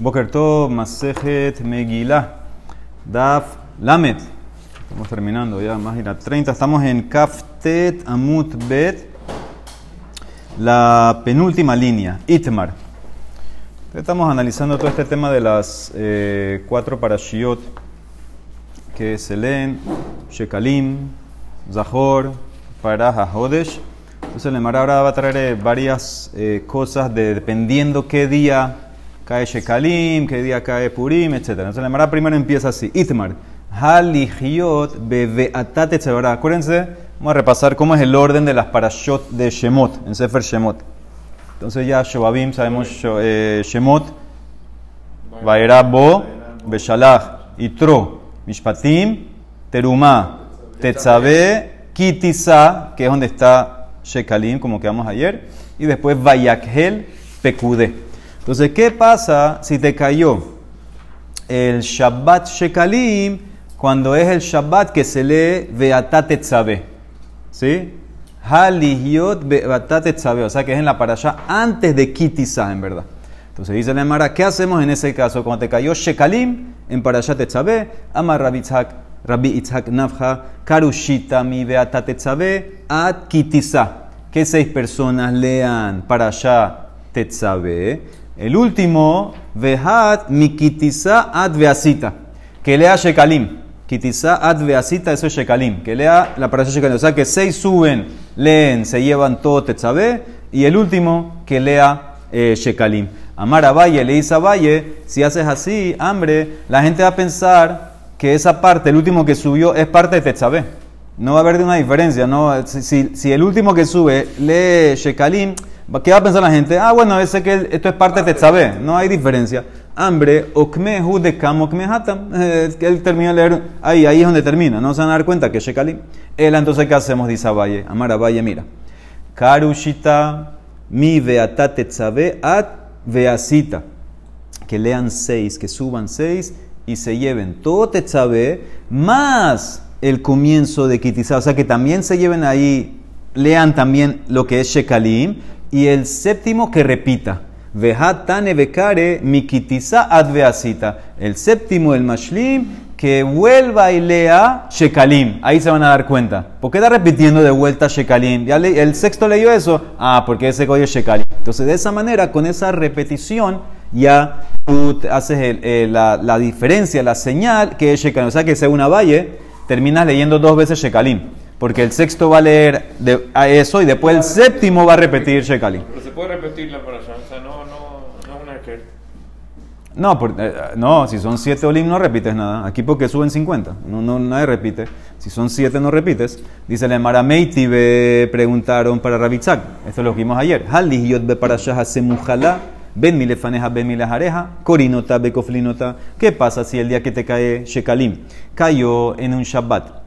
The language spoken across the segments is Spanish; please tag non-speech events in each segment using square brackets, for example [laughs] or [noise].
Boker Tov, Masejet, Megillah, Daf, Lamet. Estamos terminando ya, más 30. Estamos en Kaftet, Amut, Bet, la penúltima línea, Itmar. Estamos analizando todo este tema de las eh, cuatro parashiot que se leen, Shekalim, Zahor, Parah, Hodesh. Entonces, el ahora va a traer eh, varias eh, cosas de, dependiendo qué día cae Shekalim, qué día cae Purim, etc. Entonces la Emara primero empieza así. Itmar. Haligiot bebeatat etzebara. Acuérdense, vamos a repasar cómo es el orden de las parashot de Shemot, en Sefer Shemot. Entonces ya Shobabim, sabemos eh, Shemot, Vaera Bo, Beshalach, Itro, Mishpatim, Terumá, Tetzabe, Kitisa, que es donde está Shekalim, como quedamos ayer, y después Vayakhel, Pekudé. Entonces, ¿qué pasa si te cayó el Shabbat Shekalim cuando es el Shabbat que se lee Beatat Etzabe? ¿Sí? Halihiot Beatat Etzabe, o sea que es en la parasha antes de Kitisa, en verdad. Entonces dice la Emara, ¿qué hacemos en ese caso? Cuando te cayó Shekalim en parasha Tetzabe, Amar Rabbi Itzhak, Rabbi Itzhak Nafja, Karushita mi Beatat Etzabe, Ad Kitisa. ¿Qué seis personas lean parasha Tetzabe? El último, Vehat Mikitisa ad Veasita, que lea Shekalim. Kitisa ad Veasita, eso es Shekalim. Que lea la parasha Shekalim. O sea que seis suben, leen, se llevan todo Tetzabe. Y el último, que lea eh, Shekalim. Amar a Valle, le dice a Valle, si haces así, hambre, la gente va a pensar que esa parte, el último que subió, es parte de Tetzabe. No va a haber una diferencia. ¿no? Si, si el último que sube lee Shekalim, ¿Qué va a pensar la gente? Ah, bueno, ese que esto es parte de Tetzabé, no hay diferencia. Hambre, okmehu de kam okmehatam. [laughs] Eh, él termina de leer, ahí, ahí es donde termina, no se van a dar cuenta que Shekali. Él entonces, ¿qué hacemos? Dice Valle, Amar a Valle, mira. Karushita mi veata tetzabe at veasita. Que lean seis, que suban seis y se lleven todo tetzabe más el comienzo de Kitizá. O sea, que también se lleven ahí, lean también lo que es Shekalim y el séptimo que repita. Vehatane bekare mikitiza adveasita. El séptimo, el mashlim, que vuelva y lea Shekalim. Ahí se van a dar cuenta. ¿Por qué está repitiendo de vuelta Shekalim? ¿Ya el sexto leyó eso? Ah, porque ese coño es Shekalim. Entonces, de esa manera, con esa repetición, ya tú haces la, la, diferencia, la señal que es Shekalim. O sea, que según valle, terminas leyendo dos veces Shekalim porque el sexto va a leer de, a eso y después el séptimo va a repetir Shekali. Pero se puede repetir la parasha, o sea, no, no, no es una que... No, eh, no, si son siete olim no repites nada. Aquí porque suben 50, no, no, nadie repite. Si son siete no repites. Dice la Marameiti, preguntaron para Rabitzak. Esto es lo vimos ayer. Halih yot be parashah semujalá. Ben milefaneja, ben milejareja, corinota, bekoflinota. ¿Qué pasa si el día que te cae Shekalim cayó en un Shabbat?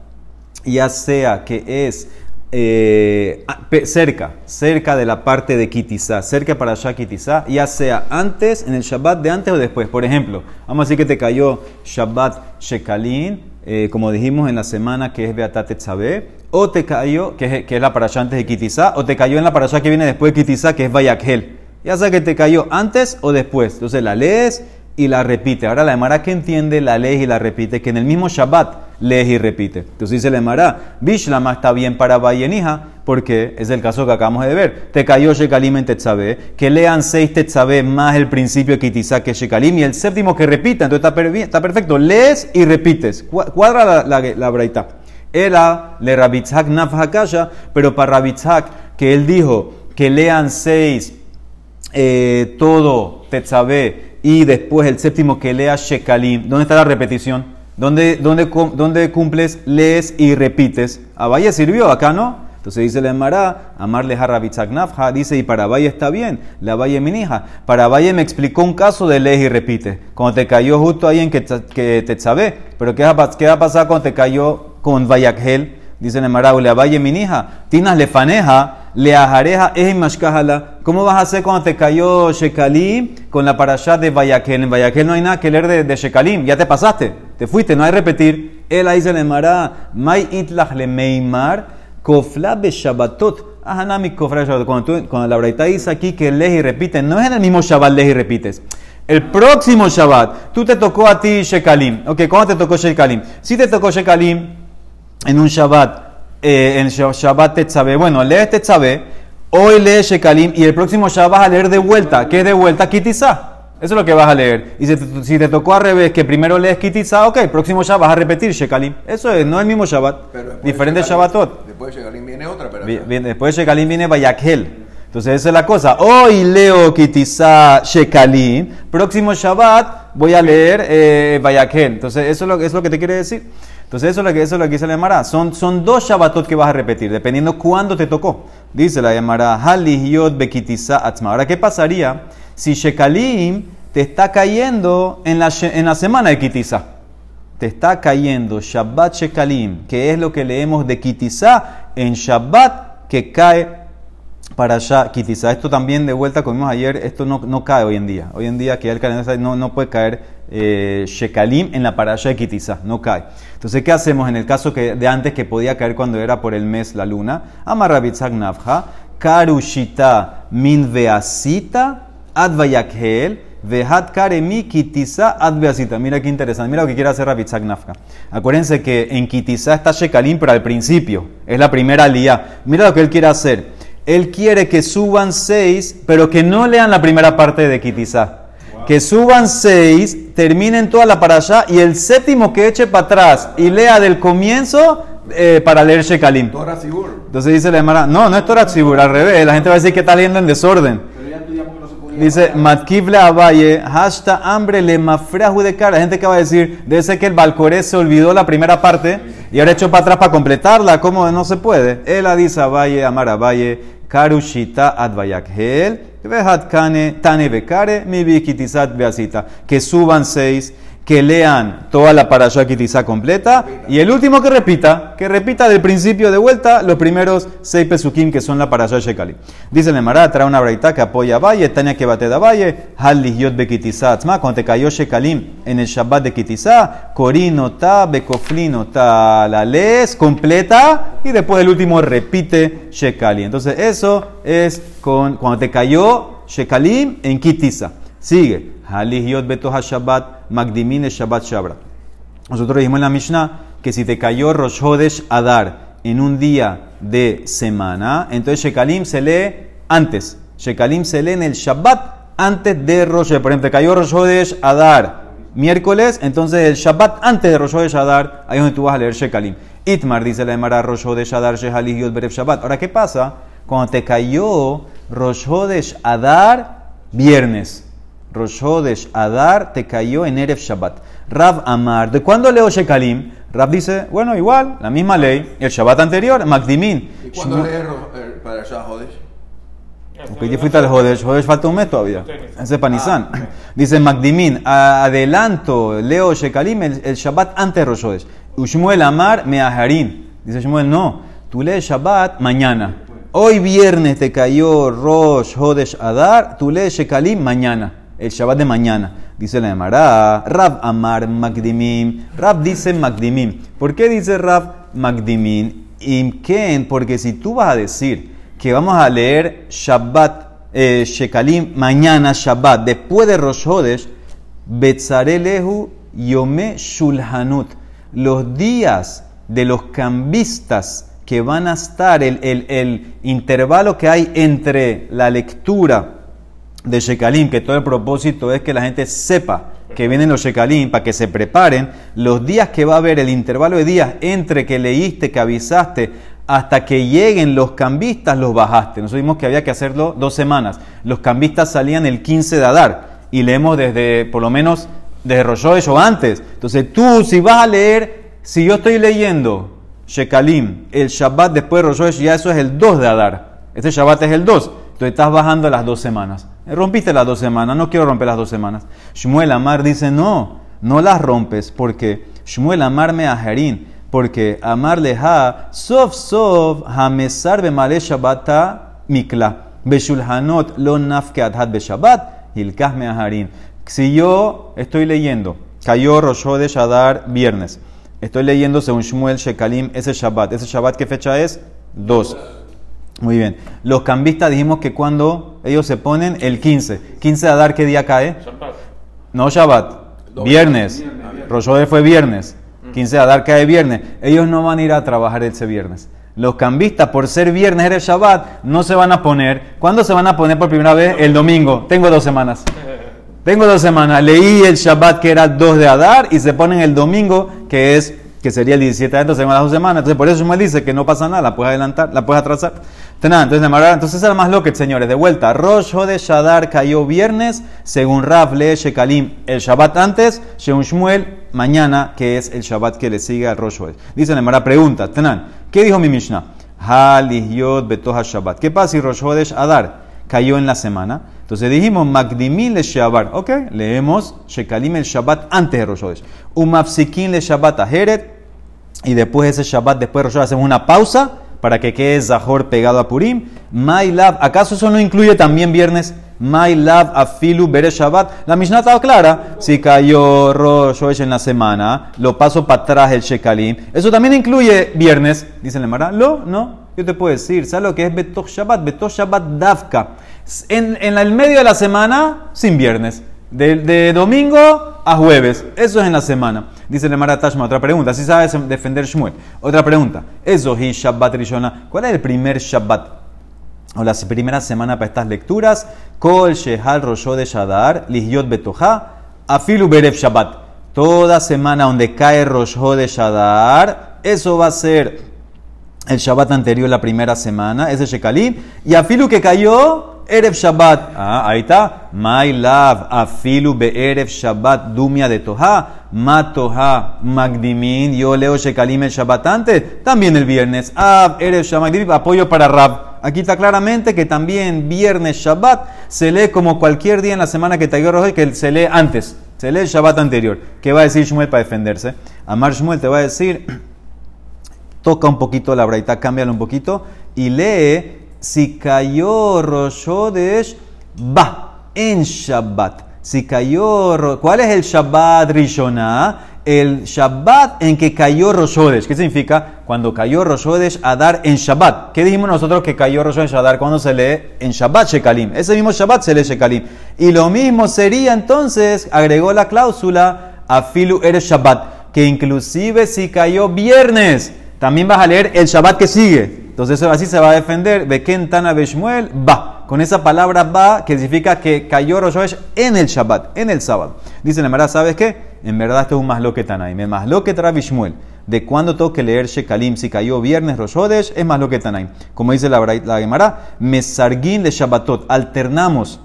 Ya sea que es eh, cerca, cerca de la parte de Kitizá, cerca para allá Kitizá, ya sea antes, en el Shabbat de antes o después. Por ejemplo, vamos a decir que te cayó Shabbat Shekalin, eh, como dijimos en la semana que es Beatat Tzabé, o te cayó, que es, que es la antes de Kitizá, o te cayó en la parasha que viene después de Kitizá, que es Vayakhel. Ya sea que te cayó antes o después. Entonces la lees y la repite. Ahora la Emara que entiende la ley y la repite, que en el mismo Shabbat lees y repite. Entonces dice la Emara, Bishlama está bien para Vayenija, porque es el caso que acabamos de ver. Te cayó Shekalim en Tetzabé, que lean seis Tetzabé más el principio Kitizá que Shekalim, y el séptimo que repita. Entonces está, perfecto, lees y repites. Cuadra la, la, la braita. Era le Rabitzhak Nafhakasha, pero para Rabitzhak, que él dijo que lean seis eh, todo Tetzabé y después el séptimo que lea Shekalim. ¿Dónde está la repetición? ¿Dónde, dónde, dónde cumples, lees y repites? A Valle sirvió, acá no. Entonces dice la Emara, amarle a dice, y para Valle está bien, la Valle minija. Para Valle me explicó un caso de lees y repite. Cuando te cayó justo ahí en que, que te sabe, pero ¿qué va, ¿qué va a pasar cuando te cayó con Vayakhel? Dice la Emara, le Valle minija, tinas le faneja, le ajareja. ¿Cómo vas a hacer cuando te cayó Shekalim con la parashat de Vayakel? En Vayakel no hay nada que leer de, de Shekalim. Ya te pasaste, te fuiste, no hay repetir. Él ahí se le mará, May itlach le meimar, kofla be Shabbatot. Ahanami kofla Shabbatot. Cuando, cuando la braita dice aquí que lees y repite, no es en el mismo Shabbat lees y repites. El próximo Shabbat, tú te tocó a ti Shekalim. Ok, ¿cómo te tocó Shekalim? Si te tocó Shekalim en un Shabbat, eh, en Shabbat Tetzabé, bueno, lees Tetzabé, hoy lees Shekalim y el próximo Shabbat vas a leer de vuelta. ¿Qué es de vuelta? Kitizá. Eso es lo que vas a leer. Y si te, si te tocó al revés, que primero lees Kitizá, ok, próximo Shabbat vas a repetir Shekalim. Eso es, no es el mismo Shabbat. Pero Diferente de Shekalim- Shabbatot. Después de Shekalim viene otra, pero. Vi- viene- después de Shekalim viene Bayakhel. Entonces esa es la cosa. Hoy leo Kitizá Shekalim. Próximo Shabbat voy a leer eh, Bayakhel. Entonces eso es lo, es lo que te quiere decir. Entonces eso es lo que, eso es lo que dice la Gemara. Son, son dos Shabbatot que vas a repetir, dependiendo cuándo te tocó. Dice la Gemara, Halihiyot Bekitizá Atzma. Ahora, ¿qué pasaría si Shekalim te está cayendo en la, en la semana de Kitizá? te está cayendo Shabbat Shekalim, que es lo que leemos de Kitizá, en Shabbat que cae para allá Kitizá. Esto también de vuelta, como vimos ayer, esto no, no cae hoy en día. Hoy en día que el calendario no, no puede caer eh, Shekalim en la parasha de Kitizá, no cae. Entonces, ¿qué hacemos en el caso que, de antes que podía caer cuando era por el mes la luna? Amarrabitzak Nafja, Karushita min veasita advayakhel vehat karemi kitisa adveasita. Mira qué interesante. Mira lo que quiere hacer Rabitzak Nafka. Acuérdense que en kitisa está Shekalim, pero al principio. Es la primera lía. Mira lo que él quiere hacer. Él quiere que suban seis, pero que no lean la primera parte de kitisa. Que suban seis, terminen toda la para allá y el séptimo que eche para atrás y lea del comienzo eh, para leer Shekalim. Entonces dice la Gemara, no, no es Torah Tzibur, al revés, la gente va a decir que está leyendo en desorden. Dice, Matkiv a Valle, hasta hambre le mafreaju de cara. La gente que va a decir, debe ser que el Balcoré se olvidó la primera parte y ahora echó para atrás para completarla. ¿Cómo no se puede? Él dice a Valle, Amar a Valle, Karushita advayakhel, vehat kane tane bekare, mi bikitizat beasita. Que suban seis, que lean toda la parasha kitizá completa y el último que repita, que repita del principio de vuelta los primeros seis pesukim que son la parasha shekali. Dice el Emara, trae una braita que apoya a Valle, Tania que bate da Valle, Hal lihyot bekitizá atzma, cuando te cayó shekalim en el Shabbat de kitizá, korinota, bekoflinota, la lees completa y después el último repite shekali. Entonces eso es con, cuando te cayó shekalim en kitizá. Sigue. Halihiot beto Shabbat, Magdimin Shabbat Shabra. Nosotros dijimos en la Mishnah que si te cayó Rosh Hodesh Adar en un día de semana, entonces Shekalim se lee antes. Shekalim se lee en el Shabbat antes de Rosh Por ejemplo, te cayó Rosh Hodesh Adar miércoles, entonces el Shabbat antes de Rosh Hodesh Adar, ahí es donde tú vas a leer Shekalim. Itmar dice la Emara Rosh Hodesh Adar Shehalihiot Berev Shabbat. Ahora, ¿qué pasa? Cuando te cayó Rosh Hodesh Adar viernes. Rosh Hodesh Adar te cayó en Erev Shabbat. Rav Amar, ¿de cuándo leo Shekalim? Rav dice, bueno, igual, la misma ley, el Shabbat anterior, Magdimin. ¿Y cuándo lees eh, para allá, Jodesh? Porque ya fuiste al Hodesh, Hodesh falta un mes todavía. Ese es Panizán. Dice Magdimin, adelanto, leo Shekalim el, el Shabbat antes de Rosh Hodesh. Ushmuel Amar Meaharin. Dice Shmuel, no, tú lees Shabbat mañana. Hoy viernes te cayó Rosh Hodesh Adar, tú lees Shekalim mañana. El Shabbat de mañana. Dice la Emara, Rab Amar Magdimim. Rab dice Magdimim. ¿Por qué dice Rab Magdimim? Imken, porque si tú vas a decir que vamos a leer Shabbat, eh, Shekalim, mañana Shabbat, después de Rosh Hodesh, Betzarelehu Yome Shulhanut. Los días de los cambistas que van a estar, el, intervalo que hay entre la lectura de Shekalim, que todo el propósito es que la gente sepa que vienen los Shekalim, para que se preparen, los días que va a haber, el intervalo de días entre que leíste, que avisaste, hasta que lleguen los cambistas, los bajaste. Nosotros vimos que había que hacerlo dos semanas. Los cambistas salían el 15 de Adar y leemos desde, por lo menos, desde Rosh o antes. Entonces tú, si vas a leer, si yo estoy leyendo Shekalim, el Shabbat después de Rosh ya eso es el 2 de Adar. Este Shabbat es el 2. Entonces estás bajando las dos semanas. Rompiste las dos semanas, no quiero romper las dos semanas. Shmuel Amar dice, no, no las rompes, porque Shmuel Amar me ajerín, porque Amar leha, sof sof, hamesar bemale shabbata mikla, beshulhanot lo nafke adhat beshabbat, hilkah me ajarín. Si yo estoy leyendo, cayó Rosh Hodesh Adar viernes, estoy leyendo según Shmuel Shekalim ese Shabbat, ese Shabbat ¿qué fecha es? Dos. Muy bien. Los cambistas dijimos que cuando ellos se ponen el 15. 15 de Adar, ¿qué día cae? Shabbat. No Shabbat, viernes. Rosh Hodesh fue viernes. 15 de Adar cae viernes. Ellos no van a ir a trabajar ese viernes. Los cambistas, por ser viernes era el Shabbat, no se van a poner. ¿Cuándo se van a poner por primera vez? El domingo. Tengo dos semanas. [laughs] Tengo dos semanas. Leí el Shabbat que era 2 de Adar y se ponen el domingo que es que sería el 17 de entonces se van las dos semanas. Entonces por eso me dice que no pasa nada, la puedes adelantar, la puedes atrasar. Entonces, entonces, entonces era más lo que señores. De vuelta, Rosh de Shadar cayó viernes, según Rav lee Shekalim el Shabbat antes, Sheun Shmuel mañana, que es el Shabbat que le sigue al Rosh Dice Nemara, pregunta, Tenan, ¿qué dijo mi Mishnah? Yod Betoha Shabbat. ¿Qué pasa si Rosh Hodesh Adar cayó en la semana? Entonces dijimos, Magdimil le Shabbat. Ok, leemos Shekalim el Shabbat antes de Rosh Hodesh. Umafsikin le Shabbat Heret y después ese Shabbat, después de Rosh hacemos una pausa para que quede Zahor pegado a Purim. My Love, ¿acaso eso no incluye también viernes? My Love Afilu Bere Shabbat. La Mishnah estaba clara. Si cayó Rosh en la semana, lo paso para atrás el Shekalim. Eso también incluye viernes. Dice el Mara. ¿Lo? No. Yo te puedo decir. ¿Sabes lo que es Betoch Shabbat? Betoch Shabbat Davka. En, el medio de la semana, sin viernes. De, domingo a jueves. Eso es en la semana. Dice el Mara Tashma. Otra pregunta. Si sabes defender Shmuel. Otra pregunta. Eso es Shabbat Rishona. ¿Cuál es el primer Shabbat? O la primera semana para estas lecturas. Kol Shehal Rosho de Shadar. Lihyot Betoja. Afilu Berev Shabbat. Toda semana donde cae Rosho de Shadar. Eso va a ser el Shabbat anterior, la primera semana. Ese Shekalim. Y Afilu que cayó Erev Shabbat. Ah, ahí está. My love, afilu be Shabbat, dumia de Toha, Matoha, Magdimin, yo leo Shekalim el Shabbat antes, también el viernes. Ah, Erev Shabbat, apoyo para Rab. Aquí está claramente que también viernes Shabbat se lee como cualquier día en la semana que te hoy, que se lee antes. Se lee el Shabbat anterior. ¿Qué va a decir Shmuel para defenderse? Amar Shmuel te va a decir, [clears throat] toca un poquito la braita, cámbialo un poquito y lee si cayó Rosh va en Shabbat. Si cayó, ¿cuál es el Shabbat Rishonah? El Shabbat en que cayó Rosh ¿Qué significa? Cuando cayó Rosh a dar en Shabbat. ¿Qué dijimos nosotros que cayó Rosh a dar cuando se lee en Shabbat Shekalim? Ese mismo Shabbat se lee Shekalim. Y lo mismo sería entonces, agregó la cláusula a Filu eres Shabbat, que inclusive si cayó viernes, también vas a leer el Shabbat que sigue. Entonces así se va a defender. Bekentana Beshmuel, va. Con esa palabra va, que significa que cayó Rosh en el Shabbat, en el sábado. Dice la Mara, ¿sabes qué? En verdad esto es un masloque Tanaim. El masloque Bishmuel. De cuándo tengo que leer Shekalim, si cayó viernes Rosh es más lo que Tanaim. Como dice la, la Gemara, Mesarguin de Shabbatot. Alternamos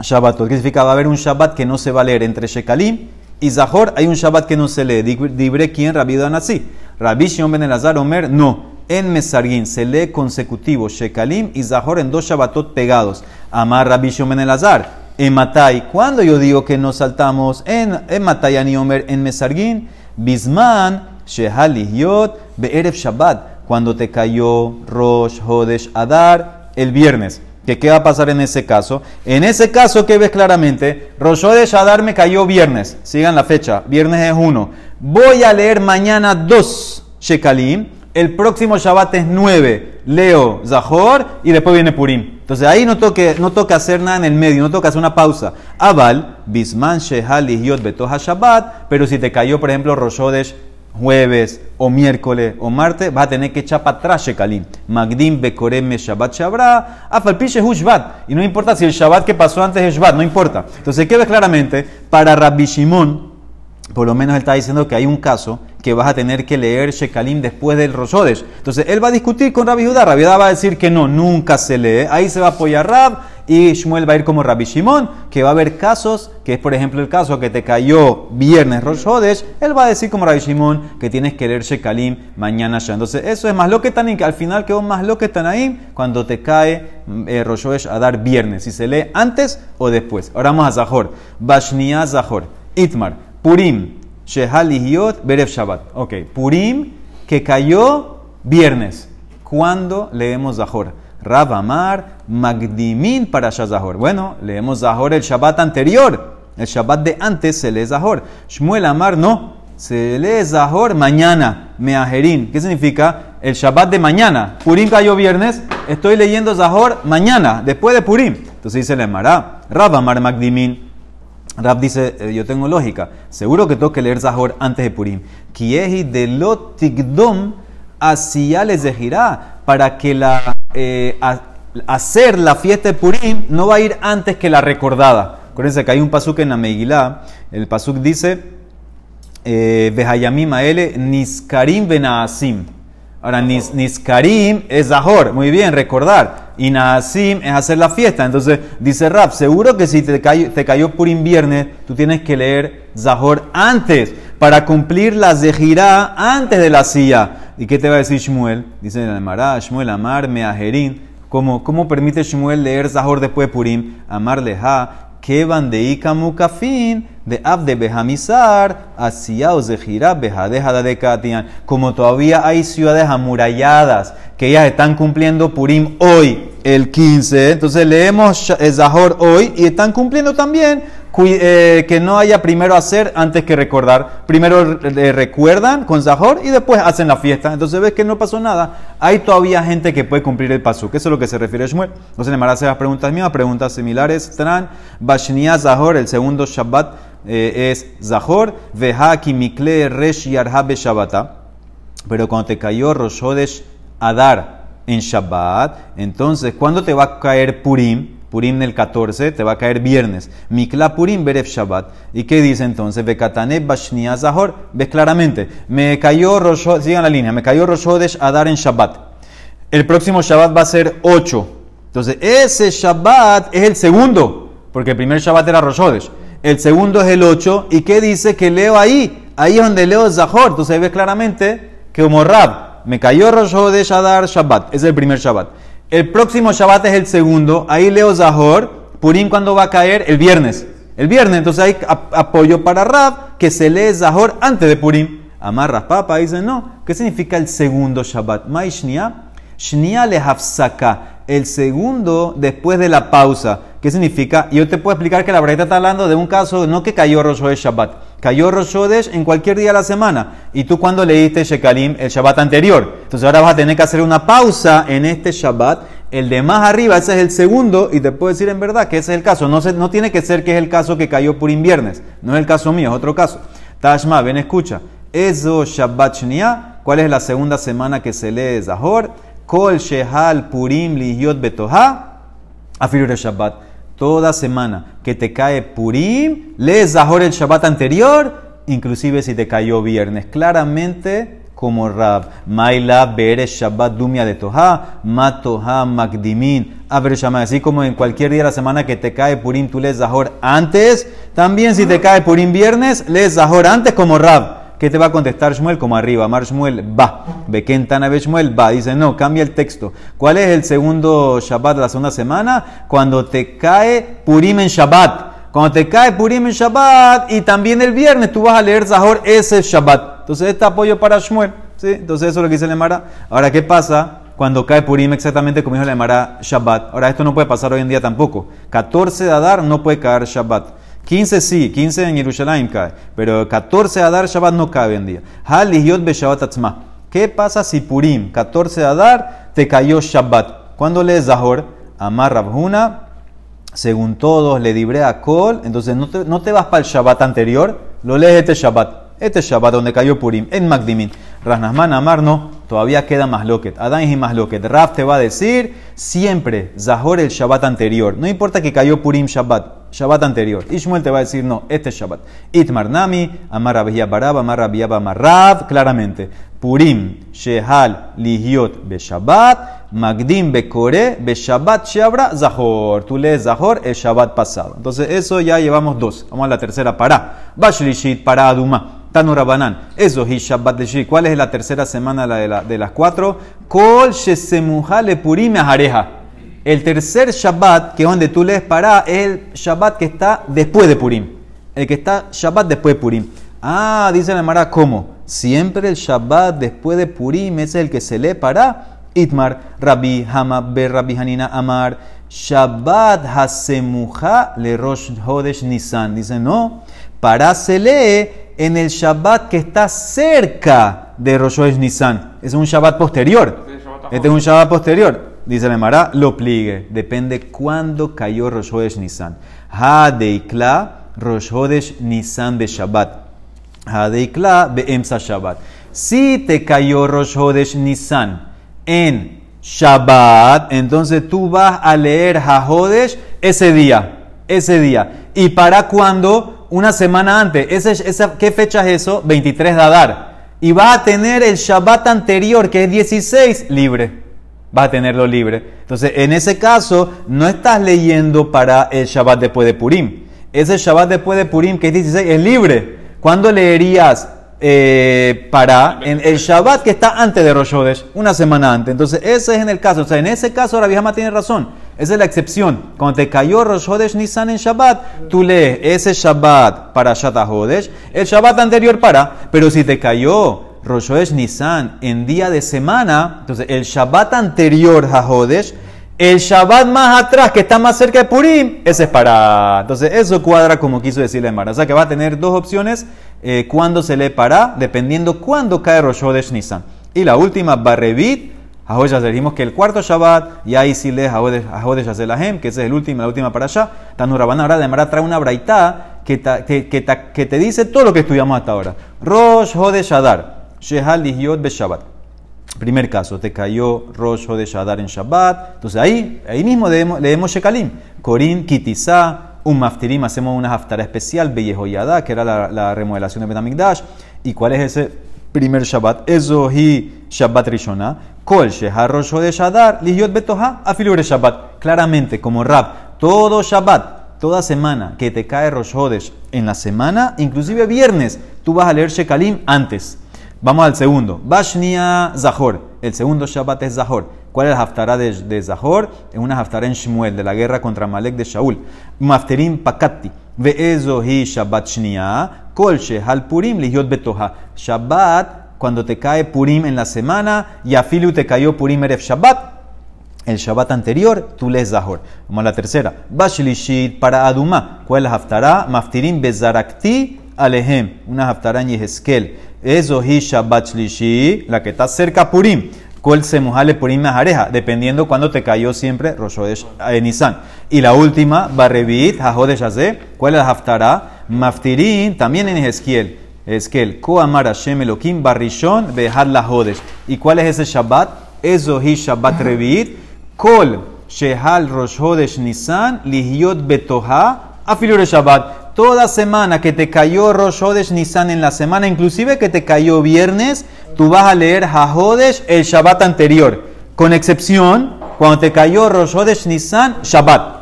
Shabbatot. ¿Qué significa? Va a haber un Shabbat que no se va a leer entre Shekalim y Zahor. Hay un Shabbat que no se lee. Dibre quién, Rabbi así. Rabbi Shion ben Elazar Omer, no en Mesarguín se lee consecutivo Shekalim y Zahor en dos Shabbatot pegados. Amar Rabbi Shomen Elazar. En Matai, cuando yo digo que nos saltamos en, en Matai Aniomer en Mesarguín, Bisman, Shehalihiot, Be'erev Shabbat, cuando te cayó Rosh Hodesh Adar el viernes. ¿Qué, ¿Qué va a pasar en ese caso? En ese caso, ¿qué ves claramente? Rosh Hodesh Adar me cayó viernes. Sigan la fecha. Viernes es uno. Voy a leer mañana dos Shekalim el próximo Shabbat es 9, leo Zahor y después viene Purim. Entonces ahí no toque, no toca hacer nada en el medio, no toca hacer una pausa. Aval, Bisman Shehal Yod Betoha Shabbat, pero si te cayó, por ejemplo, Roshodesh jueves o miércoles o martes, vas a tener que echar para atrás Shekalim. Magdim Bekorem Shabbat Shabra, Afalpiche Shabbat. Y no importa si el Shabbat que pasó antes es Shabbat, no importa. Entonces, ¿qué ves claramente? Para Rabbi Shimon, por lo menos él está diciendo que hay un caso que vas a tener que leer Shekalim después del Roshodesh. Entonces él va a discutir con Rabbi Judá. Rabbi Judá va a decir que no, nunca se lee. Ahí se va a apoyar Rab y Shmuel va a ir como Rabbi Shimon, que va a haber casos, que es por ejemplo el caso que te cayó viernes Roshodesh. Él va a decir como Rabbi Shimon que tienes que leer Shekalim mañana ya. Entonces eso es más lo que están que al final quedó más lo que están ahí cuando te cae eh, a dar viernes. Si se lee antes o después. Ahora vamos a Zahor. Bashnia Zahor. Itmar. Purim. Shehalihiot Berev Shabbat. Ok, Purim que cayó viernes. ¿Cuándo leemos Zahor? Rav Amar Magdimin para Zahor. Bueno, leemos Zahor el Shabbat anterior. El Shabbat de antes se lee Zahor. Shmuel Amar no. Se lee Zahor mañana. Meajerin. ¿Qué significa? El Shabbat de mañana. Purim cayó viernes. Estoy leyendo Zahor mañana, después de Purim. Entonces dice le Rav Amar Magdimin. Rab dice, eh, yo tengo lógica. Seguro que tengo que leer Zahor antes de Purim. Kiehi de lotigdom asiyales de girá. Para que la, eh, hacer la fiesta de Purim no va a ir antes que la recordada. Acuérdense que hay un pasuk en la Megilá. El pasuk dice, eh, Behayamim aele niskarim benaasim. Ahora, nis, niskarim es Zahor, muy bien, recordar. Y naasim es hacer la fiesta. Entonces, dice Rab, seguro que si te cayó, te cayó por inviernes, tú tienes que leer Zahor antes, para cumplir la Zehirá antes de la silla. ¿Y qué te va a decir Shmuel? Dice el Mará, Shmuel Amar, Meajerín. ¿Cómo, ¿Cómo permite Shmuel leer Zahor después de Purim? Amar leja, Kevan de Ikamukafin, de Abde Behamizar, Asiao de Katian. Como todavía hay ciudades amuralladas que ellas están cumpliendo Purim hoy, el 15, entonces leemos Zahor hoy y están cumpliendo también que no haya primero hacer antes que recordar. Primero eh, recuerdan con Zahor y después hacen la fiesta. Entonces ves que no pasó nada. Hay todavía gente que puede cumplir el paso. Eso es lo que se refiere a Shmuel. Entonces le hace las preguntas mías, preguntas similares. Tran, Bashnia Zahor, el segundo Shabbat eh, es Zahor. Vehaki Mikle Resh Yarha Shabbatá. Pero cuando te cayó Rosh Hodesh Adar en Shabbat, entonces, ¿cuándo te va a caer Purim? Purim el 14, te va a caer viernes. Mikla Purim Berev Shabbat. ¿Y qué dice entonces? Bekatane Bashnia Zahor. Ves claramente, me cayó Rosh sigan la línea, me cayó Rosh Hodesh Adar en Shabbat. El próximo Shabbat va a ser 8. Entonces, ese Shabbat es el segundo, porque el primer Shabbat era Rosh Hodesh. El segundo es el 8. ¿Y qué dice que leo ahí? Ahí es donde leo Zahor. Entonces ves claramente que como Rab, me cayó Rosh Hodesh Adar Shabbat. Es el primer Shabbat. El próximo Shabbat es el segundo. Ahí leo Zahor. Purim, cuando va a caer? El viernes. El viernes. Entonces hay ap- apoyo para Rab que se lee Zahor antes de Purim. Amarras papa, dice no. ¿Qué significa el segundo Shabbat? Maishnia. Shnia le hafsaka, el segundo después de la pausa. ¿Qué significa? Yo te puedo explicar que la verdad está hablando de un caso, no que cayó Rosh Hodesh Shabbat, cayó Rosh Hodesh en cualquier día de la semana. Y tú cuando leíste Shekalim el Shabbat anterior. Entonces ahora vas a tener que hacer una pausa en este Shabbat. El de más arriba, ese es el segundo, y te puedo decir en verdad que ese es el caso. No, se- no tiene que ser que es el caso que cayó por inviernes. No es el caso mío, es otro caso. Tashma, ven, escucha. Eso Shabbat Shnia, ¿cuál es la segunda semana que se lee Zahor? Kol Shehal Purim Lihiot Betoha, Afirur Shabbat. Toda semana que te cae Purim, lees Zahor el Shabbat anterior, inclusive si te cayó viernes. Claramente como Rab. Maila Bere Shabbat Dumia de Toha, Matoha Magdimin. Shabbat. Así como en cualquier día de la semana que te cae Purim, tú lees Zahor antes. También si te cae Purim viernes, lees Zahor antes como Rab. ¿Qué te va a contestar Shmuel? Como arriba. Amar Shmuel, va. Bekentana Shmuel, va. Dice, no, cambia el texto. ¿Cuál es el segundo Shabbat de la segunda semana? Cuando te cae Purim en Shabbat. Cuando te cae Purim en Shabbat y también el viernes tú vas a leer Zahor ese Shabbat. Entonces, este apoyo para Shmuel. ¿sí? Entonces, eso es lo que dice Lemara. Ahora, ¿qué pasa cuando cae Purim exactamente como dijo Lemara Shabbat? Ahora, esto no puede pasar hoy en día tampoco. 14 de Adar no puede caer Shabbat. 15 sí, 15 en Jerusalén cae, pero 14 de Adar Shabbat no cae en día. Hal Lihyot be Shabbat atzma. ¿Qué pasa si Purim, 14 de Adar, te cayó Shabbat? ¿Cuándo lees Zahor? Amar Rabhuna, según todos, le dibré a Kol, entonces no te, no te vas para el Shabbat anterior, lo lees este Shabbat. Este Shabbat donde cayó Purim, en Magdimin. Rasnasman Amar no, todavía queda más loquet. Adán y más loquet. Raf te va a decir siempre Zahor el Shabbat anterior. No importa que cayó Purim Shabbat, Shabbat anterior. Ishmael te va a decir no, este Shabbat. Itmar Nami, Amar Barab, Amar Amarrab, claramente. Purim, Shehal, Lihiot, Beshabbat, Magdim, Bekore, Beshabbat, Shabra, Zahor. Tú lees Zahor el Shabbat pasado. Entonces, eso ya llevamos dos. Vamos a la tercera para. Bashlishit, para Aduma. Tanura Banan. Eso es Shabbat Lishi. ¿Cuál es la tercera semana de, la- de las cuatro? Kol Shesemuha le Purim Ajareja. El tercer Shabbat, que es donde tú lees para, es el Shabbat que está después de Purim. El que está Shabbat después de Purim. Ah, dice la Mara, ¿cómo? Siempre el Shabbat después de Purim es el que se lee para Itmar, Rabbi Hama, Ber Rabbi Hanina Amar, Shabbat Hasemuha le Rosh Hodesh Nisan. Dice, no, para se lee en el Shabbat que está cerca de Rosh Hodesh Nisan. Es un Shabbat posterior. Este es un Shabbat posterior. Dice la Mara, lo pligue. Depende cuándo cayó Rosh Nisan. Ha deikla Rosh Hodesh Nisan de Shabbat. Hadeikla Beemsa Shabbat. Si te cayó Rosh Nisan en Shabbat, entonces tú vas a leer Hahodesh ese día, ese día. ¿Y para cuándo? Una semana antes. Esa, ¿Qué fecha es eso? 23 de Adar. Y vas a tener el Shabbat anterior, que es 16, libre. Vas a tenerlo libre. Entonces, en ese caso, no estás leyendo para el Shabbat después de Purim. Ese Shabbat después de Purim, que es 16, es libre. ¿Cuándo leerías eh, para el Shabbat que está antes de Rosh Hodesh, una semana antes. Entonces, ese es en el caso. O sea, en ese caso, la vieja tiene razón. Esa es la excepción. Cuando te cayó Rosh Hodesh Nisan en Shabbat, tú lees ese Shabbat para Shabbat Hodesh, el Shabbat anterior para. Pero si te cayó Rosh Hodesh Nisan en día de semana, entonces el Shabbat anterior a Hodesh, el Shabbat más atrás, que está más cerca de Purim, ese es para. Entonces, eso cuadra como quiso decirle Mara. O sea que va a tener dos opciones eh, cuando se le para, dependiendo cuándo cae Rosh Hodesh Nisan. Y la última, Barrevit, ya dijimos que el cuarto Shabbat, y ahí sí le Ahodesh Azelahem, que ese es el último, la última para allá. Tanurabana ahora de Mara trae una braitá que, que, que, que, te dice todo lo que estudiamos hasta ahora. Rosh Hodesh Adar, Shehal Lihyot Be Shabbat. Primer caso, te cayó Rosh Hodesh Adar en Shabbat. Entonces ahí, ahí mismo leemos, Shekalim. Korin Kitizá un maftirim, hacemos una haftara especial, Bellejoyada, que era la, la, remodelación de Betamikdash. ¿Y cuál es ese primer Shabbat? Eso y Shabbat Rishona. Kol Shehar Rosh Hodesh Adar, Lihyot Betoha, Afilure Shabbat. Claramente, como rap, todo Shabbat, toda semana que te cae Rosh Hodesh en la semana, inclusive viernes, tú vas a leer Shekalim antes. Vamos al segundo. Bashnia Zahor. El segundo Shabbat es Zahor. ¿Cuál es la haftará de, Zahor? Es una haftará en Shmuel, de la guerra contra Malek de Shaul. Mafterim Pakati. Ve'ezo hi Shabbat Shnia. Kol Shehal Purim lihiot betoha. Shabbat, cuando te cae Purim en la semana, y Afilu te cayó Purim Erev Shabbat. El Shabbat anterior, tú lees Zahor. Vamos a la tercera. Bashlishit para Aduma. ¿Cuál haftará? Maftirim Bezarakti Alehem. Una haftará en Yehezkel. Eso hi Shabbat Shlishi, la que está cerca a Purim. Kol Semuhale Purim Mahareja, dependiendo cuando te cayó siempre Rosh en Nisan. Y la última, Barrevit, Hajodesh Azeh, ¿cuál es la Haftarah? Maftirin, también en Ezequiel. Ezequiel, Koamar Hashem Elohim Barrishon Behad la Jodesh. ¿Y cuál es ese Shabbat? Eso hi Shabbat. Kol Shehal Rosh Hodesh Nisan, Lihiot Betoha, Afilure Shabbat toda semana que te cayó Rosh Hodesh Nisan en la semana, inclusive que te cayó viernes, tú vas a leer Hahodesh el Shabbat anterior. Con excepción, cuando te cayó Rosh Hodesh Nisan, Shabbat.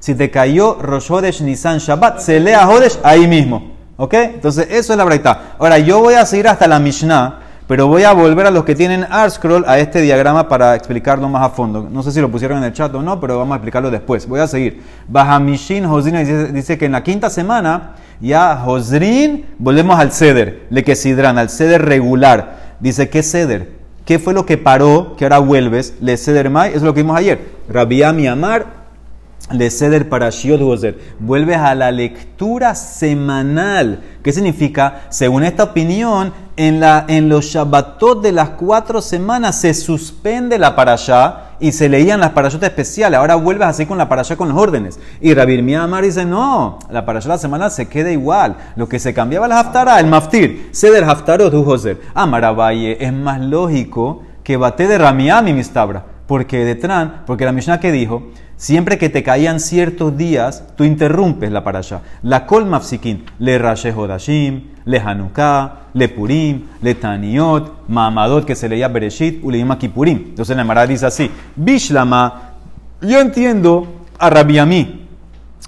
Si te cayó Rosh Hodesh Nisan Shabbat, se lee Hahodesh ahí mismo. ¿Ok? Entonces, eso es la verdad. Ahora, yo voy a seguir hasta la Mishnah pero voy a volver a los que tienen scroll a este diagrama para explicarlo más a fondo. No sé si lo pusieron en el chat o no, pero vamos a explicarlo después. Voy a seguir. Bahamishin Hosrin dice, que en la quinta semana ya Hosrin volvemos al ceder, le que sidran, al ceder regular. Dice, ¿qué ceder? ¿Qué fue lo que paró que ahora vuelves? Le ceder mai, es lo que vimos ayer. Rabiami Amar, le ceder para Shiot Gozer. Vuelves a la lectura semanal. ¿Qué significa? Según esta opinión, en, la, en los Shabbatot de las cuatro semanas se suspende la parashá y se leían las parashot especiales. Ahora vuelves así con la parashá con los órdenes. Y Rabir Miamar dice, no, la parashá de la semana se queda igual. Lo que se cambiaba la haftará, el maftir. Ceder haftarot du Joser. Ah, es más lógico que bate de Ramiami mistabra. Porque de Tran, porque la Mishnah que dijo, Siempre que te caían ciertos días, tú interrumpes la parasha. La kol mafsikin, le rashe hodashim, le hanukkah, le purim, le taniot, mamadot que se leía bereshit, uleima kipurim. Entonces la Mara dice así, bishlama, yo entiendo a Rabiami,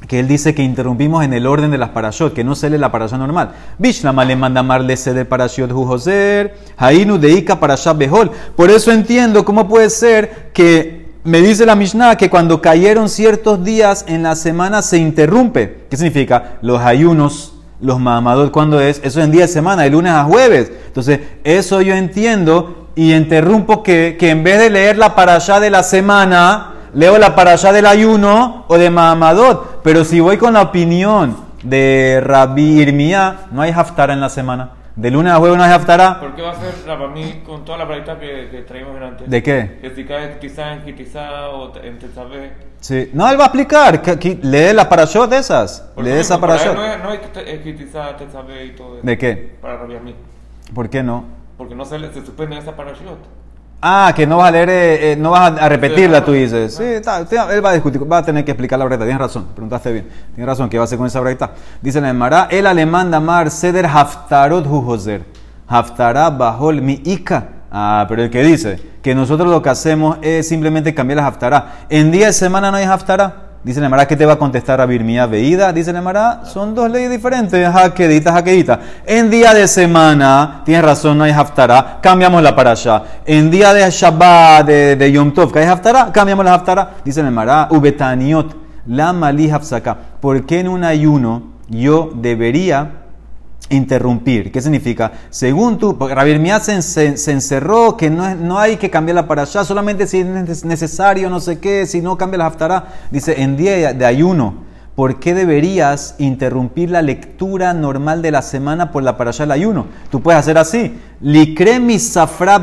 que él dice que interrumpimos en el orden de las parashot, que no se lee la parasha normal. Bishlama le manda marle de parashot jujoser, hainu deika parasha behol. Por eso entiendo cómo puede ser que me dice la Mishnah que cuando cayeron ciertos días en la semana se interrumpe. ¿Qué significa? Los ayunos, los mamadot, ¿cuándo es? Eso es en día de semana, de lunes a jueves. Entonces, eso yo entiendo y interrumpo que, que en vez de leer la allá de la semana, leo la allá del ayuno o de mamadot. Pero si voy con la opinión de Rabbi Irmía, no hay haftar en la semana. De lunes a jueves no hay haftará. ¿Por qué va a ser para mí con toda la paleta que, que traímos antes? ¿De qué? Que si cae quizá en quizá o en Tetzabé. Sí. No, él va a explicar. que- que- lee la parashot de esas. Lee eso esa parashot. No, no hay que te- escritizar, te sabe y todo eso. ¿De qué? Para Rabbi. ¿Por qué no? Porque no se, se suspende esa parashot. Ah, que no vas a leer, eh, eh, no vas a, repetirla, tú dices. Sí, está, él va a discutir, va a tener que explicar la breita. Tienes razón, preguntaste bien. Tienes razón, ¿qué va a hacer con esa breita? Dice la Emara, el alemán damar seder haftarot hujoser. Haftará bajol mi ika. Ah, pero el que dice que nosotros lo que hacemos es simplemente cambiar la haftará. En día de semana no hay haftará. Dice la Emara, ¿qué te va a contestar a Birmía Veída? Dice la Emara, son dos leyes diferentes, jaquedita, jaquedita. En día de semana, tienes razón, no hay haftará, cambiamos la para allá. En día de Shabbat, de, de Yom Tov, que hay haftará, cambiamos la haftará. Dice la Emara, ubetaniot, la malí. ¿Por qué en un ayuno yo debería interrumpir. ¿Qué significa? Según tú, Rabbi Ermías se, se- encerró que no, no hay que cambiarla para allá, solamente si es necesario, no sé qué, si no cambia la haftará. Dice, en día de ayuno, ¿por qué deberías interrumpir la lectura normal de la semana por la para del ayuno? Tú puedes hacer así. Licre mi safra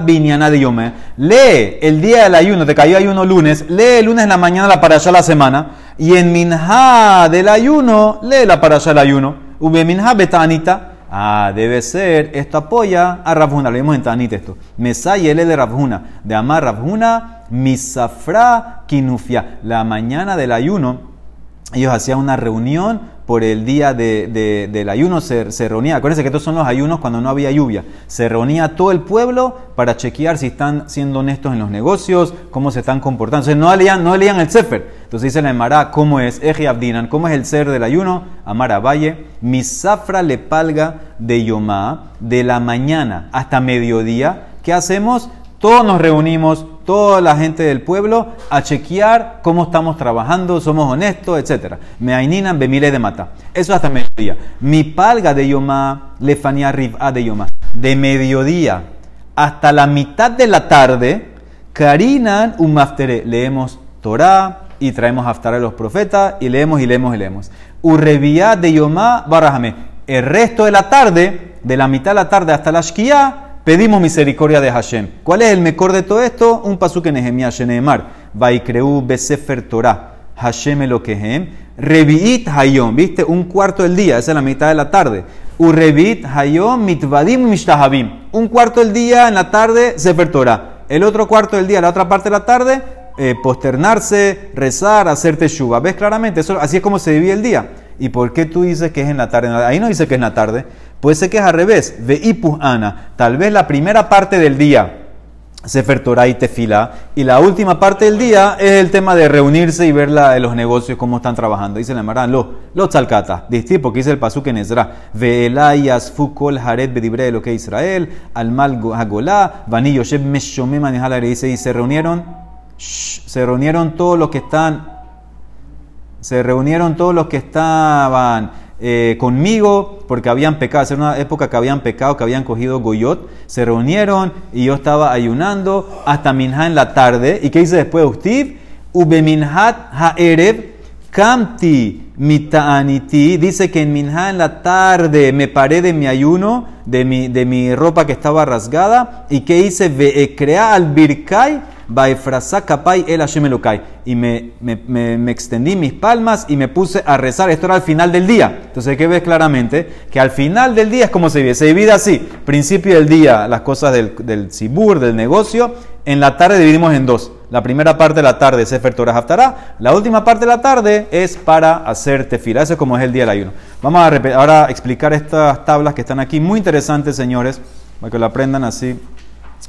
de. Lee el día del ayuno, te cayó ayuno lunes, lee el lunes en la mañana la para allá la semana, y en minja del ayuno, lee la para del ayuno. Ube minja betanita. Ah, debe ser, esto apoya a Rabjuna, lo vimos en Tanit esto. Mesay de Rabjuna, de Amar Rabjuna, Misafra Kinufia. La mañana del ayuno, ellos hacían una reunión por el día de- de- del ayuno, se, se reunía, acuérdense que estos son los ayunos cuando no había lluvia, se reunía todo el pueblo para chequear si están siendo honestos en los negocios, cómo se están comportando. Entonces no leían, no leían el Sefer. Entonces dice la Emara, ¿cómo es? Eji Abdinan, ¿cómo es el ser del ayuno? Amara Valle, misafra le palga de Yomá, de la mañana hasta mediodía. ¿Qué hacemos? Todos nos reunimos, toda la gente del pueblo, a chequear cómo estamos trabajando, somos honestos, etc. Me aininan bemile de mata. Eso hasta mediodía. Mi palga de Yomá, lefanía riv'a de Yomá. De mediodía hasta la mitad de la tarde, Karinan un maftere. Leemos Torah y traemos haftar a los profetas y leemos y leemos y leemos. Urrevía de Yomá barajame. El resto de la tarde, de la mitad de la tarde hasta la Shkia, pedimos misericordia de Hashem. ¿Cuál es el mejor de todo esto? Un pasuk en Nehemiah, Sheneemar. Vaikreu besefer Torah. Hashem Elokehem. Revi'it Hayom. ¿Viste? Un cuarto del día. Esa es la mitad de la tarde. Urrevit Hayom mitvadim mishtahabim. Un cuarto del día en la tarde, Sefer Torah. El otro cuarto del día, la otra parte de la tarde, eh, posternarse, rezar, hacer teshuva. ¿Ves claramente? Eso, así es como se divide el día. ¿Y por qué tú dices que es en la tarde? Ahí no dice que es en la tarde. Puede ser que es al revés. Ana. Tal vez la primera parte del día, Sefer Torah y Tefila, y la última parte del día es el tema de reunirse y ver la- los negocios, cómo están trabajando. Dice la Marán, lo, lo tzalkata. Dice, porque dice el pasuk en Ezra. Ve'elayas fukol haret bedibre lo que Israel, al mal hagolá, vani anihal dice, y se reunieron, se reunieron todos los que están se reunieron todos los que estaban eh, conmigo porque habían pecado. Era una época que habían pecado, que habían cogido Goyot. Se reunieron y yo estaba ayunando hasta Minha en la tarde. ¿Y qué dice después Ustiv? Ubeminhat ha'erev kamti mita'aniti. Dice que en Minha en la tarde me paré de mi ayuno, de mi, de mi ropa que estaba rasgada. ¿Y qué hice? Ve'ekrea al birkai Baefrasá kapai el Hashem Elokai. Y me, me, me, me extendí mis palmas y me puse a rezar. Esto era al final del día. Entonces, ¿qué ves claramente? Que al final del día es como se divide. Se divide así. Principio del día, las cosas del, del Sibur, del negocio. En la tarde dividimos en dos. La primera parte de la tarde es Sefer Torah Haftarah. La última parte de la tarde es para hacer tefila. Eso es como es el día del ayuno. Vamos a ahora explicar estas tablas que están aquí. Muy interesantes, señores. Para que lo aprendan así.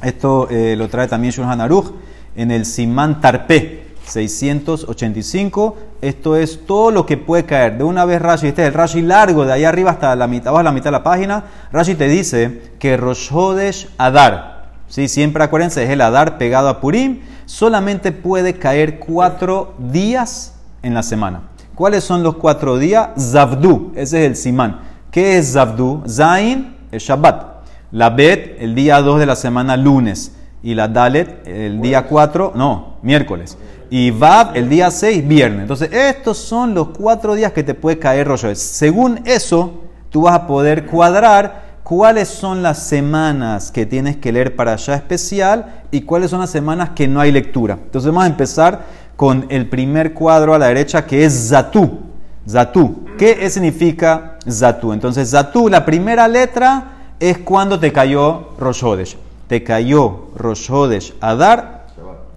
Esto eh, lo trae también Shulhan Aruch en el Simán Tarpé 685. Esto es todo lo que puede caer. De una vez Rashi, este es el Rashi largo, de ahí arriba hasta la mitad, abajo la mitad de la página. Rashi te dice que Rosh Hodesh Adar, ¿sí? siempre acuérdense, es el Adar pegado a Purim, solamente puede caer cuatro días en la semana. ¿Cuáles son los cuatro días? Zavdu, ese es el Simán. ¿Qué es Zavdu? Zain, el Shabbat. La Bet, el día 2 de la semana, lunes. Y la Dalet, el día 4, no, miércoles. Y Vav, el día 6, viernes. Entonces, estos son los cuatro días que te puede caer Hashanah. Según eso, tú vas a poder cuadrar cuáles son las semanas que tienes que leer para allá especial y cuáles son las semanas que no hay lectura. Entonces, vamos a empezar con el primer cuadro a la derecha que es Zatú. Zatú. ¿Qué significa Zatú? Entonces, Zatú, la primera letra es cuando te cayó Rosh Hodesh. Te cayó Rosh Hodesh Adar,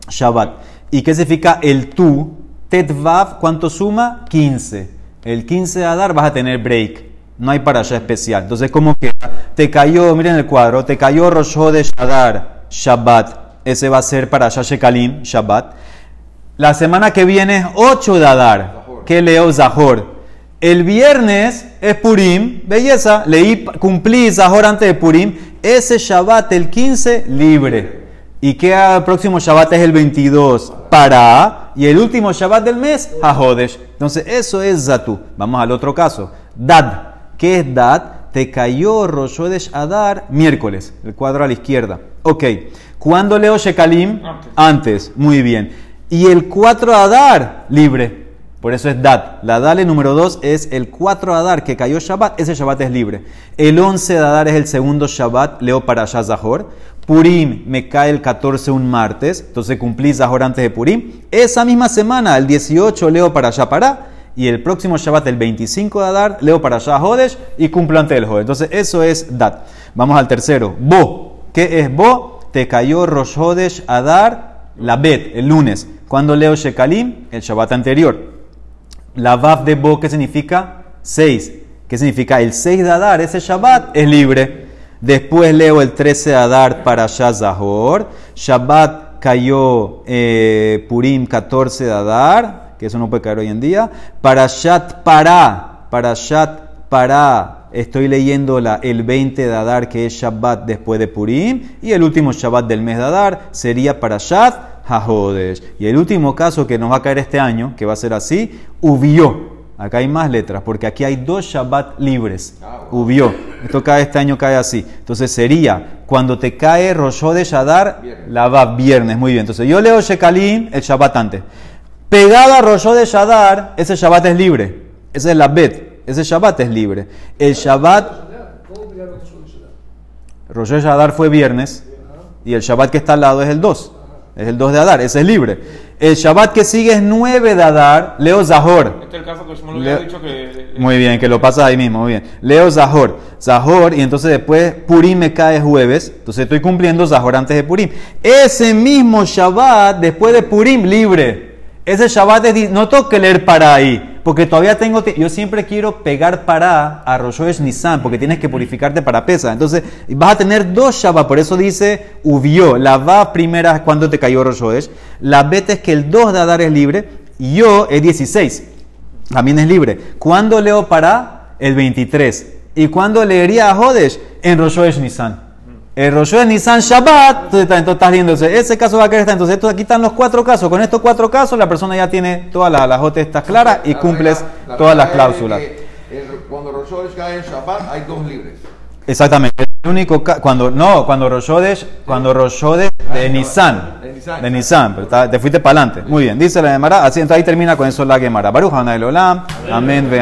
Shabbat. ¿Y qué significa el tú? Tetvav, ¿cuánto suma? 15. El 15 de Adar vas a tener break. No hay para allá especial. Entonces, ¿cómo queda? Te cayó, miren el cuadro, te cayó Rosh Hodesh Adar, Shabbat. Ese va a ser para allá Shekalim, Shabbat. La semana que viene es 8 de Adar. ¿Qué leo? Zahor. El viernes es Purim, belleza, leí, cumplí Zahor antes de Purim. Ese Shabbat, el 15, libre. ¿Y qué el próximo Shabbat es el 22? Para. Y el último Shabbat del mes, Hajodesh. Entonces, eso es Zatu. Vamos al otro caso. Dad. ¿Qué es Dad? Te cayó Rosh Hodesh Adar miércoles. El cuadro a la izquierda. Ok. ¿Cuándo leo Shekalim? Antes. Antes. Muy bien. Y el 4 Adar, libre. Por eso es Dad. La Dale número 2 es el 4 Adar que cayó Shabbat. Ese Shabbat es libre. El 11 de Adar es el segundo Shabbat. Leo para allá Zahor. Purim me cae el 14 un martes. Entonces cumplí Zahor antes de Purim. Esa misma semana, el 18, leo para allá. Y el próximo Shabbat, el 25 de Adar, leo para allá y cumplo antes del Jodesh. Entonces eso es Dad. Vamos al tercero. Bo. ¿Qué es Bo? Te cayó Rosh Hodesh Adar la Bet, el lunes. Cuando leo Shekalim, el Shabbat anterior. La Vav de Bo, ¿qué significa? 6. ¿Qué significa? El 6 de Adar, ese Shabbat es libre. Después leo el 13 de Adar para Zahor. Shabbat cayó eh, Purim 14 de Adar, que eso no puede caer hoy en día. Para Shat Pará, para Shat Pará, estoy leyendo la, el 20 de Adar, que es Shabbat después de Purim. Y el último Shabbat del mes de Adar sería para Shat Hajodesh. Y el último caso que nos va a caer este año, que va a ser así, Ubió. Acá hay más letras, porque aquí hay dos Shabbat libres. Ubió. Esto cae este año, cae así. Entonces sería, cuando te cae Rosh de Adar, la va viernes. Muy bien. Entonces yo leo Shekalim, el Shabbat antes. Pegada a Rosh de Adar, ese Shabbat es libre. Ese es la Bet. Ese Shabbat es libre. El Shabbat, Rosh de Adar fue viernes, y el Shabbat que está al lado es el 2. Es el 2 de Adar, ese es libre. El Shabbat que sigue es 9 de Adar, leo Zahor. Este es el caso que Shmuel había dicho que. Muy bien, que lo pasas ahí mismo, muy bien. Leo Zahor, Zahor, y entonces después Purim me cae jueves, entonces estoy cumpliendo Zahor antes de Purim. Ese mismo Shabbat, después de Purim, libre. Ese Shabbat es, no tengo que leer para ahí, porque todavía tengo, yo siempre quiero pegar para a Rosh Hashanah Nisan, porque tienes que purificarte para pesa. Entonces vas a tener dos Shabbat, por eso dice Ubió. La va primera es cuando te cayó Rosh Hashanah. La beta es que el 2 de Adar es libre, y yo es 16 también es libre. ¿Cuándo leo para? El 23. ¿Y cuándo leería a Jodesh? En Rosh Hashanah Nisan. El Rosh Nisan Shabbat, entonces, está- entonces estás viendo, ese caso va a quedar esta. Entonces, estos, aquí están los cuatro casos. Con estos cuatro casos, la persona ya tiene todas las la estas claras y La cumples regla- la todas las cláusulas. el- Cuando Rosh cae en Shabbat, hay dos libres. Exactamente. El único cuando no, cuando Rosh Hodesh- cuando Rosh Hodesh de Nisan, De Nisan, pero está- te fuiste para adelante. Muy bien, dice la Gemara, así entonces ahí termina con eso la Gemara. Baruch Hanay Olam, amén, ve